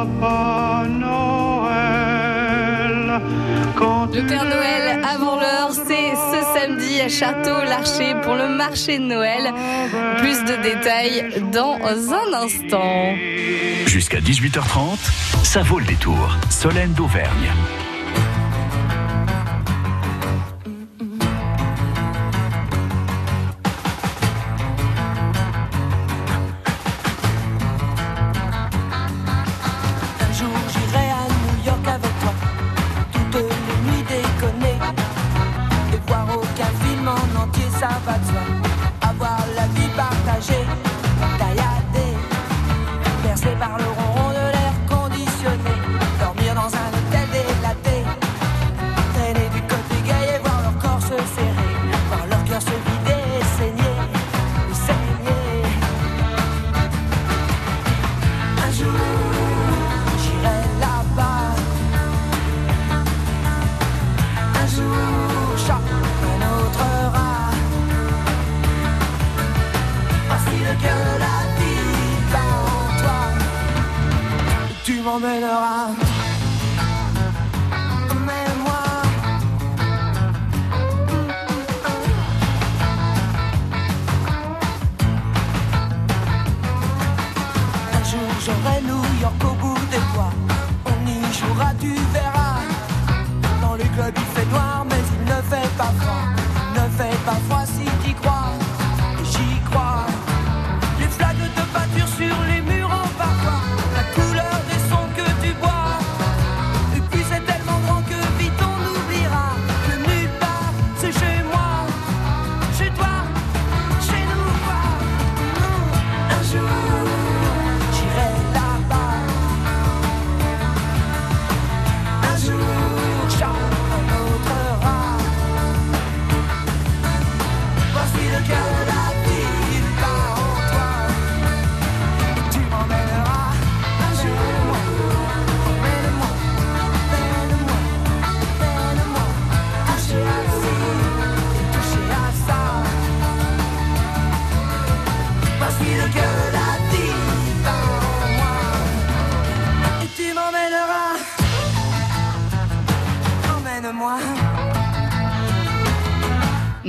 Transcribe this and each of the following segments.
Papa Noël. Quand Le Père Noël avant l'heure, c'est ce samedi à Château-Larcher pour le marché de Noël. Plus de détails dans un instant. Jusqu'à 18h30, ça vaut le détour. Solène d'Auvergne. Ça va de soi. 没得玩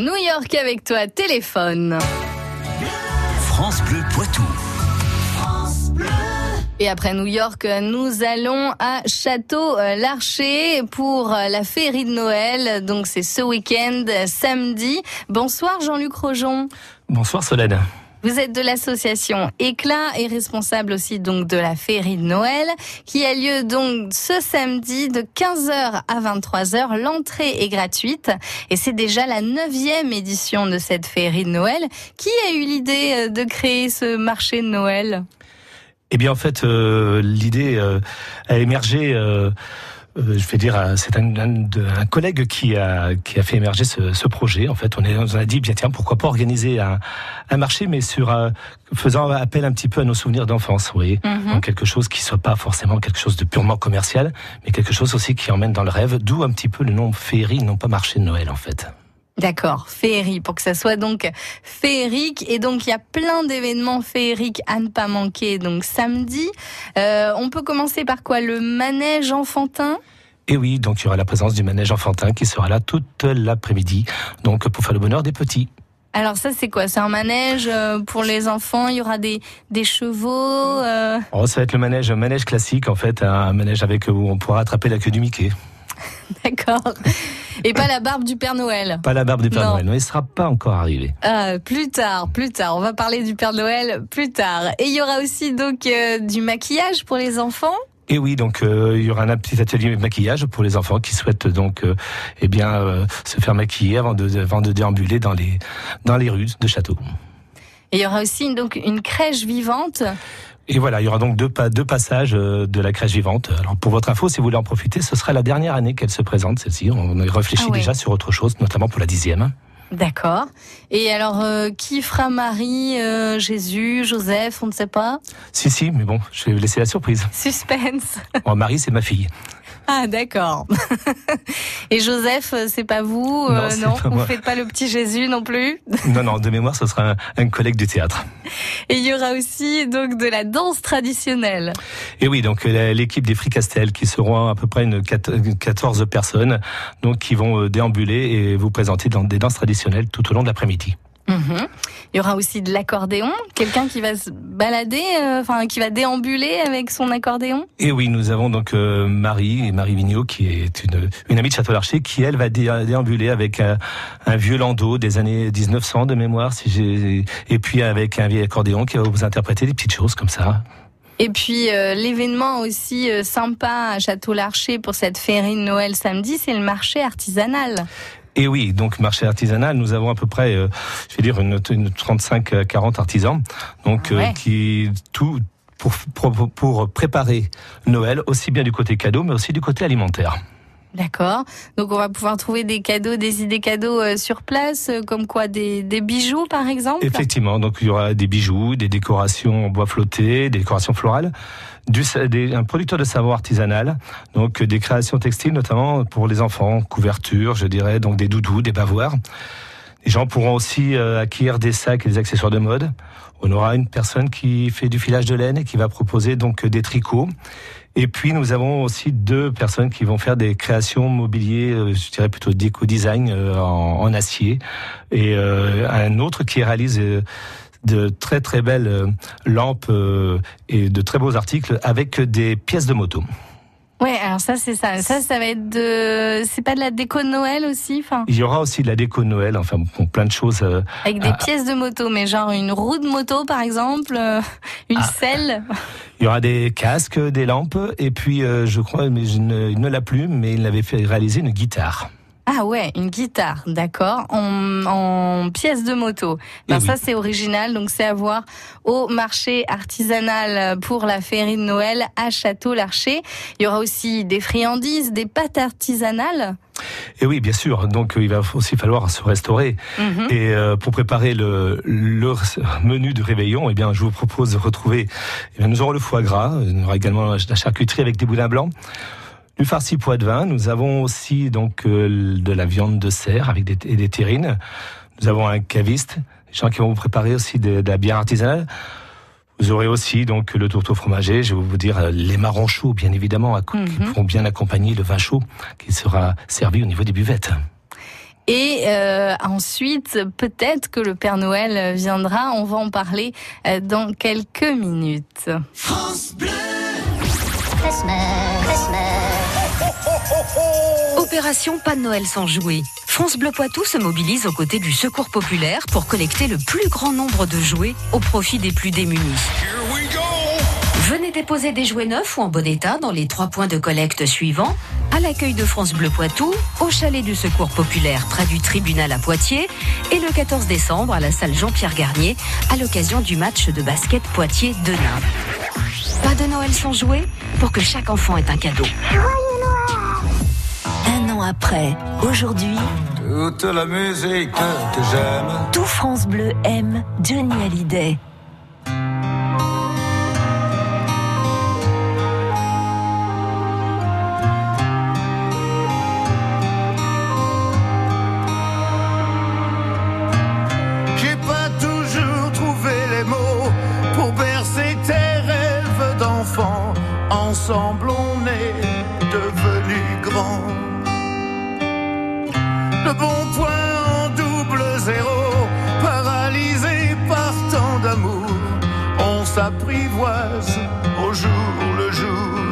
New York avec toi, téléphone. France Bleu Poitou. Et après New York, nous allons à Château-Larcher pour la féerie de Noël. Donc c'est ce week-end, samedi. Bonsoir Jean-Luc Rojon. Bonsoir Solène. Vous êtes de l'association Éclat et responsable aussi donc de la féerie de Noël qui a lieu donc ce samedi de 15h à 23h. L'entrée est gratuite et c'est déjà la neuvième édition de cette féerie de Noël. Qui a eu l'idée euh, de créer ce marché de Noël? Eh bien en fait, euh, l'idée euh, a émergé. Je vais dire, euh, c'est un, un un collègue qui a qui a fait émerger ce, ce projet. En fait, on, est, on a dit bien tiens, pourquoi pas organiser un, un marché, mais sur euh, faisant appel un petit peu à nos souvenirs d'enfance, vous voyez, Mhm. Donc, quelque chose qui soit pas forcément quelque chose de purement commercial, mais quelque chose aussi qui emmène dans le rêve. D'où un petit peu le nom féerie, non pas marché de Noël en fait. D'accord, féerie, pour que ça soit donc féerique. Et donc, il y a plein d'événements féeriques à ne pas manquer. Donc, samedi, Euh, on peut commencer par quoi? Le manège enfantin? Et oui, donc il y aura la présence du manège enfantin qui sera là toute l'après-midi, donc pour faire le bonheur des petits. Alors ça, c'est quoi? C'est un manège euh, pour les enfants? Il y aura des, des chevaux euh, Oh, ça va être le manège, un manège classique en fait, un manège avec où on pourra attraper la queue du Mickey. D'accord. Et pas la barbe du Père Noël Pas la barbe du Père Non. Noël, non, il sera pas encore arrivé. Ah, plus tard, plus tard. On va parler du Père Noël plus tard. Et il y aura aussi donc euh, du maquillage pour les enfants Et oui, donc euh, il y aura un petit atelier maquillage pour les enfants qui souhaitent donc euh, eh bien euh, se faire maquiller avant de, avant de déambuler dans les dans les rues de Château. Et il y aura aussi donc une crèche vivante. Et voilà, il y aura donc deux, pa- deux passages euh, de la crèche vivante. Alors pour votre info, si vous voulez en profiter, ce sera la dernière année qu'elle se présente, celle-ci. On a réfléchi Ah ouais. déjà sur autre chose, notamment pour la dixième. D'accord. Et alors, euh, qui fera Marie, euh, Jésus, Joseph, on ne sait pas? Si, si, mais bon, je vais vous laisser la surprise. Suspense. Bon, Marie, c'est ma fille. Ah d'accord. Et Joseph, euh, c'est pas vous euh, Non, c'est Non, pas vous faites pas le petit Jésus non plus. Non, non, de mémoire, ce sera un, un collègue du théâtre. Et il y aura aussi donc de la danse traditionnelle. Et oui, donc euh, l'équipe des Fricastel qui seront à peu près une quat- une 14 personnes, donc qui vont euh, déambuler et vous présenter dans des danses traditionnelles tout au long de l'après-midi. Mhm. Il y aura aussi de l'accordéon, quelqu'un qui va se balader, euh, enfin qui va déambuler avec son accordéon? Et oui, nous avons donc euh, Marie, Marie Vigneault, qui est une, une amie de Château-Larcher, qui elle va dé- déambuler avec un, un vieux landau des années 1900 de mémoire, si j'ai, et puis avec un vieil accordéon qui va vous interpréter des petites choses comme ça. Et puis euh, l'événement aussi euh, sympa à Château-Larcher pour cette féerie de Noël samedi, c'est le marché artisanal. Et oui, donc marché artisanal, nous avons à peu près, euh, je vais dire, une, une 35-40 artisans, donc euh, qui tout pour, pour, pour préparer Noël, aussi bien du côté cadeau, mais aussi du côté alimentaire. D'accord. Donc on va pouvoir trouver des cadeaux, des idées cadeaux euh, sur place, euh, comme quoi des, des bijoux par exemple? Effectivement, donc il y aura des bijoux, des décorations en bois flotté, des décorations florales, du, des- un producteur de savon artisanal, donc euh, des créations textiles notamment pour les enfants, couvertures, je dirais, donc des doudous, des bavoirs. Les gens pourront aussi euh, acquérir des sacs et des accessoires de mode. On aura une personne qui fait du filage de laine et qui va proposer donc euh, des tricots. Et puis nous avons aussi deux personnes qui vont faire des créations mobilier, euh, je dirais plutôt déco-design euh, en, en acier, et euh, un autre qui réalise de très très belles lampes et de très beaux articles avec des pièces de moto. Ouais, alors ça c'est ça. Ça, ça va être de. C'est pas de la déco de Noël aussi, enfin, Il y aura aussi de la déco de Noël, enfin bon, plein de choses. euh, avec des pièces de moto, mais genre une roue de moto par exemple, euh, une Ah. selle. Il y aura des casques, des lampes, et puis euh, je crois, mais je ne, il ne l'a plus, mais il avait fait réaliser une guitare. Ah ouais, une guitare, d'accord, en, en pièces de moto. Ben Eh oui. ça c'est original, donc c'est à voir au marché artisanal pour la féerie de Noël à Château-Larcher. Il y aura aussi des friandises, des pâtes artisanales. Et oui, bien sûr. Donc euh, il va aussi falloir se restaurer. Mhm. Et euh, pour préparer le, le menu de réveillon, eh bien, je vous propose de retrouver. Eh bien, nous aurons le foie gras. Il y aura également la charcuterie avec des boudins blancs. Du farci pois de vin. Nous avons aussi donc euh, de la viande de cerf avec des, et des terrines. Nous avons un caviste, des gens qui vont vous préparer aussi de, de la bière artisanale. Vous aurez aussi donc le tourteau fromager. Je vais vous dire euh, les marrons chauds, bien évidemment, à- qui Mhm. pourront bien accompagner le vin chaud qui sera servi au niveau des buvettes. Et euh, ensuite, peut-être que le Père Noël viendra. On va en parler dans quelques minutes. Opération Pas de Noël sans jouets. France Bleu Poitou se mobilise aux côtés du Secours populaire pour collecter le plus grand nombre de jouets au profit des plus démunis. Venez déposer des jouets neufs ou en bon état dans les trois points de collecte suivants à l'accueil de France Bleu Poitou, au chalet du Secours populaire près du tribunal à Poitiers et le 14 décembre à la salle Jean-Pierre Garnier à l'occasion du match de basket Poitiers-Denain. Pas de Noël sans jouets pour que chaque enfant ait un cadeau. Après, aujourd'hui, Toute la musique que j'aime. tout France Bleu aime Johnny Hallyday. Au jour le jour.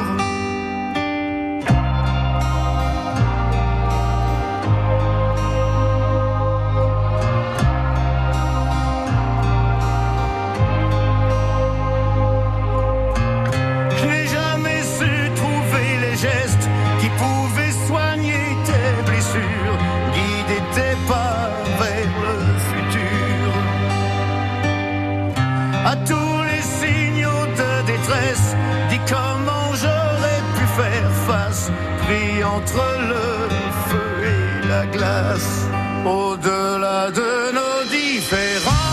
Entre le feu et la glace, au-delà de nos différences.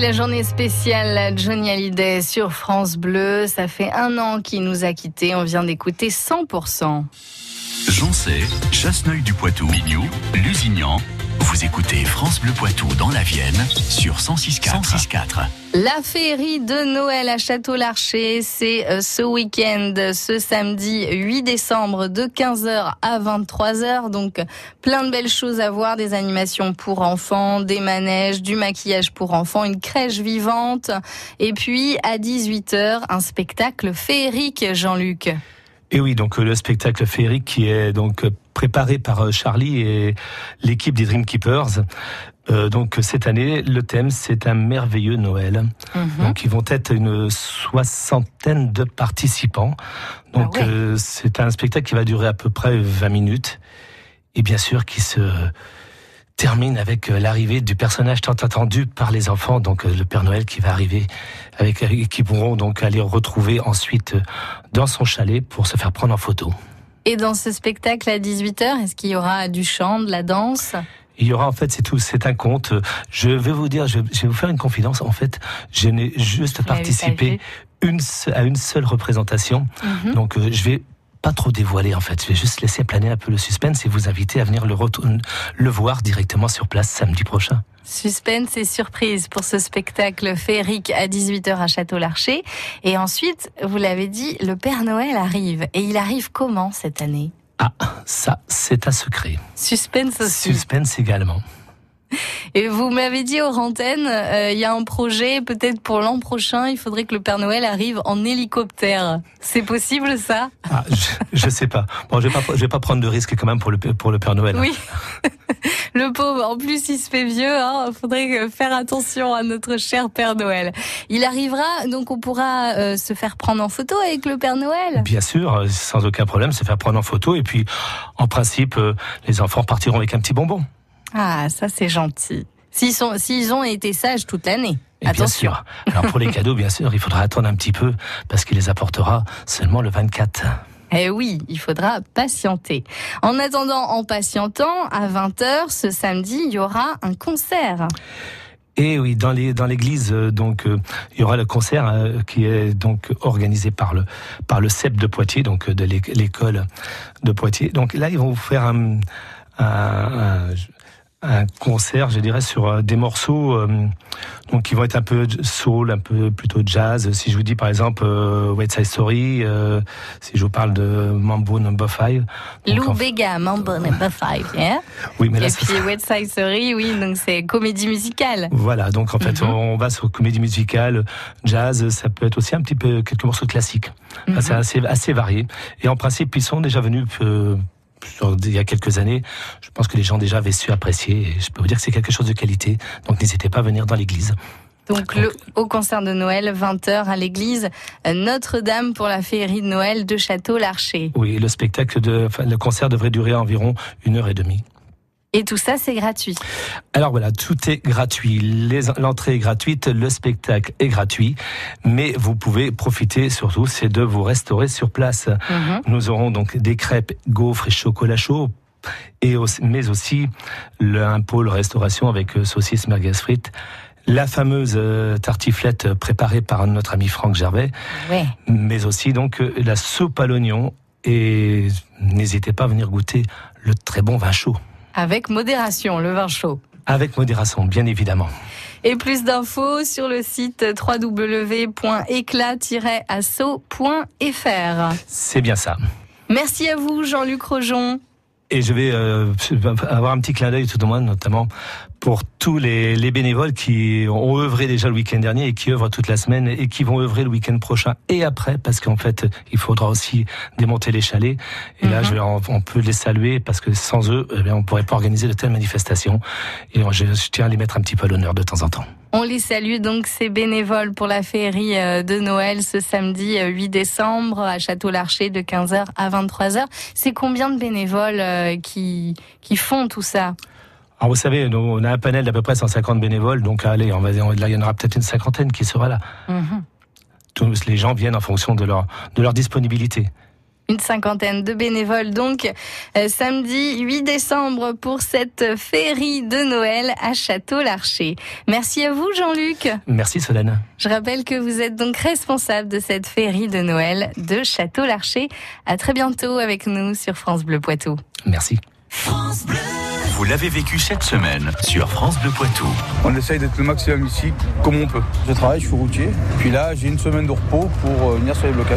La journée spéciale Johnny Hallyday sur France Bleu. Ça fait un an qu'il nous a quittés. On vient d'écouter 100%. Joncé, Chasseneuil du Poitou, Mignou, Lusignan. Vous écoutez France Bleu Poitou dans la Vienne sur 106.4. 106.4. La féerie de Noël à Château-Larcher, c'est euh, ce week-end, ce samedi 8 décembre de 15h à 23h. Donc plein de belles choses à voir, des animations pour enfants, des manèges, du maquillage pour enfants, une crèche vivante. Et puis à 18h, un spectacle féerique, Jean-Luc. Et oui, donc euh, le spectacle féerique qui est donc euh, préparé par euh, Charlie et l'équipe des Dreamkeepers. Euh, donc cette année, le thème c'est un merveilleux Noël. Mhm. Donc ils vont être une soixantaine de participants. Donc Ah ouais. euh, c'est un spectacle qui va durer à peu près 20 minutes et bien sûr qui se termine avec euh, l'arrivée du personnage tant attendu par les enfants, donc euh, le Père Noël qui va arriver, avec euh, qui pourront donc aller retrouver ensuite dans son chalet pour se faire prendre en photo. Et dans ce spectacle à 18h, est-ce qu'il y aura du chant, de la danse? Il y aura en fait, c'est tout, c'est un conte. Je vais vous dire, je, je vais vous faire une confidence. En fait, je n'ai juste participé une, à une seule représentation. Mhm. Donc, euh, je vais pas trop dévoiler en fait. Je vais juste laisser planer un peu le suspense et vous inviter à venir le, le voir directement sur place samedi prochain. Suspense et surprise pour ce spectacle féerique à 18h à Château-Larcher. Et ensuite, vous l'avez dit, le Père Noël arrive. Et il arrive comment cette année? Ah, ça, c'est un secret. Suspense aussi. Suspense également. Et vous m'avez dit aux antennes, euh, il y a un projet, peut-être pour l'an prochain, il faudrait que le Père Noël arrive en hélicoptère. C'est possible ça? Ah, je, je sais pas. Bon, je vais pas, je vais pas prendre de risque quand même pour le, pour le Père Noël. hein. Oui. Le pauvre, en plus il se fait vieux, hein. faudrait faire attention à notre cher Père Noël. Il arrivera, donc on pourra euh, se faire prendre en photo avec le Père Noël? Bien sûr, euh, sans aucun problème, se faire prendre en photo et puis, en principe, euh, les enfants partiront avec un petit bonbon. Ah, ça c'est gentil. S'ils sont, s'ils ont été sages toute l'année. Et bien sûr. Alors pour les cadeaux, bien sûr, il faudra attendre un petit peu parce qu'il les apportera seulement le 24. Eh oui, il faudra patienter. En attendant, en patientant, à 20h ce samedi, il y aura un concert. Et oui, dans les dans l'église, euh, donc euh, il y aura le concert euh, qui est donc organisé par le par le CEP de Poitiers, donc de l'é- l'école de Poitiers. Donc là, ils vont vous faire un un, un- un concert, je dirais, sur euh, des morceaux euh, donc qui vont être un peu soul, un peu plutôt jazz. Si je vous dis par exemple euh, West Side Story, euh, si je vous parle de Mambo Number 5. donc, Lou en- Bega, Mambo Number 5, yeah oui, mais là, Et puis West Side Story, oui, donc c'est comédie musicale. Voilà, donc en fait, Mhm. on va sur comédie musicale, jazz, ça peut être aussi un petit peu quelques morceaux classiques. Mhm. C'est assez, assez varié. Et en principe, ils sont déjà venus euh, il y a quelques années. Je pense que les gens déjà avaient su apprécier. Et je peux vous dire que c'est quelque chose de qualité. Donc n'hésitez pas à venir dans l'église. Donc le, au concert de Noël, 20h à l'église euh, Notre-Dame pour la féerie de Noël de Château-Larcher. Oui, le spectacle de, enfin, le concert devrait durer environ une heure et demie. Et tout ça, c'est gratuit. Alors voilà, tout est gratuit. L'entrée est gratuite, le spectacle est gratuit, mais vous pouvez profiter surtout, c'est de vous restaurer sur place. Mhm. Nous aurons donc des crêpes, gaufres et chocolat chaud, et aussi- mais aussi le, un pôle restauration avec euh, saucisses merguez frites. La fameuse euh, tartiflette préparée par notre ami Franck Gervais, mais aussi donc euh, la soupe à l'oignon. Et n'hésitez pas à venir goûter le très bon vin chaud. Avec modération, le vin chaud. Avec modération, bien évidemment. Et plus d'infos sur le site www.éclat-asso.fr. C'est bien ça. Merci à vous, Jean-Luc Rojon. Et je vais euh, avoir un petit clin d'œil tout au moins, notamment pour tous les, les bénévoles qui ont œuvré déjà le week-end dernier et qui œuvrent toute la semaine et qui vont œuvrer le week-end prochain et après, parce qu'en fait, il faudra aussi démonter les chalets. Et là, Mhm. je on, on peut les saluer parce que sans eux, eh bien, on pourrait pas organiser de telles manifestations. Et je, je tiens à les mettre un petit peu à l'honneur de temps en temps. On les salue donc ces bénévoles pour la féerie euh, de Noël ce samedi euh, 8 décembre à Château-Larcher de 15h à 23h. C'est combien de bénévoles euh, qui, qui font tout ça? Alors vous savez, nous, on a un panel d'à peu près 150 bénévoles, donc allez, on va, on- là, il y en aura peut-être une cinquantaine qui sera là. Mhm. Tous les gens viennent en fonction de leur, de leur disponibilité. Une cinquantaine de bénévoles donc euh, samedi 8 décembre pour cette féerie de Noël à Château-Larcher. Merci à vous Jean-Luc. Merci Solène. Je rappelle que vous êtes donc responsable de cette féerie de Noël de Château-Larcher. À très bientôt avec nous sur France Bleu Poitou. Merci. France Bleu. Vous l'avez vécu cette semaine sur France Bleu Poitou. On essaye d'être le maximum ici, comme on peut. Je travaille, je suis routier. Puis là, j'ai une semaine de repos pour euh, venir sur les blocages.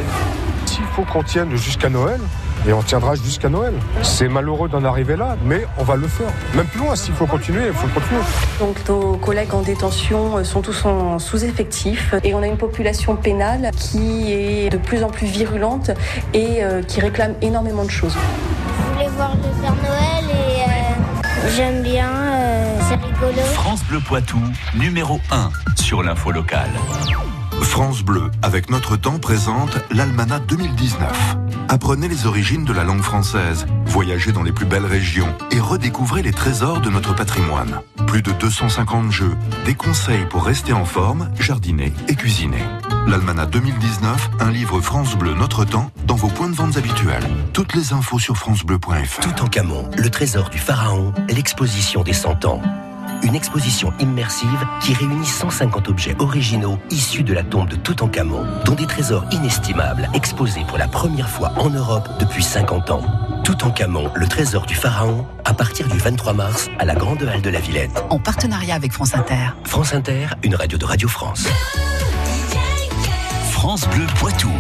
S'il faut qu'on tienne jusqu'à Noël, et on tiendra jusqu'à Noël. C'est malheureux d'en arriver là, mais on va le faire. Même plus loin, s'il faut continuer, il faut continuer. Donc nos collègues en détention sont tous en sous-effectif et on a une population pénale qui est de plus en plus virulente et euh, qui réclame énormément de choses. Je voulais voir le j'aime bien, euh, c'est rigolo. France Bleu Poitou, numéro 1 sur l'info locale. France Bleu, avec notre temps, présente l'Almanach 2019. Apprenez les origines de la langue française, voyagez dans les plus belles régions et redécouvrez les trésors de notre patrimoine. Plus de 250 jeux, des conseils pour rester en forme, jardiner et cuisiner. L'Almanach 2019, un livre France Bleu Notre Temps dans vos points de vente habituels. Toutes les infos sur francebleu.fr. Tout en Camon, le trésor du pharaon, l'exposition des 100 ans une exposition immersive qui réunit 150 objets originaux issus de la tombe de Toutankhamon, dont des trésors inestimables exposés pour la première fois en Europe depuis 50 ans. Toutankhamon, le trésor du pharaon, à partir du 23 mars à la Grande Halle de la Villette. En partenariat avec France Inter. France Inter, une radio de Radio France. France Bleu Poitou.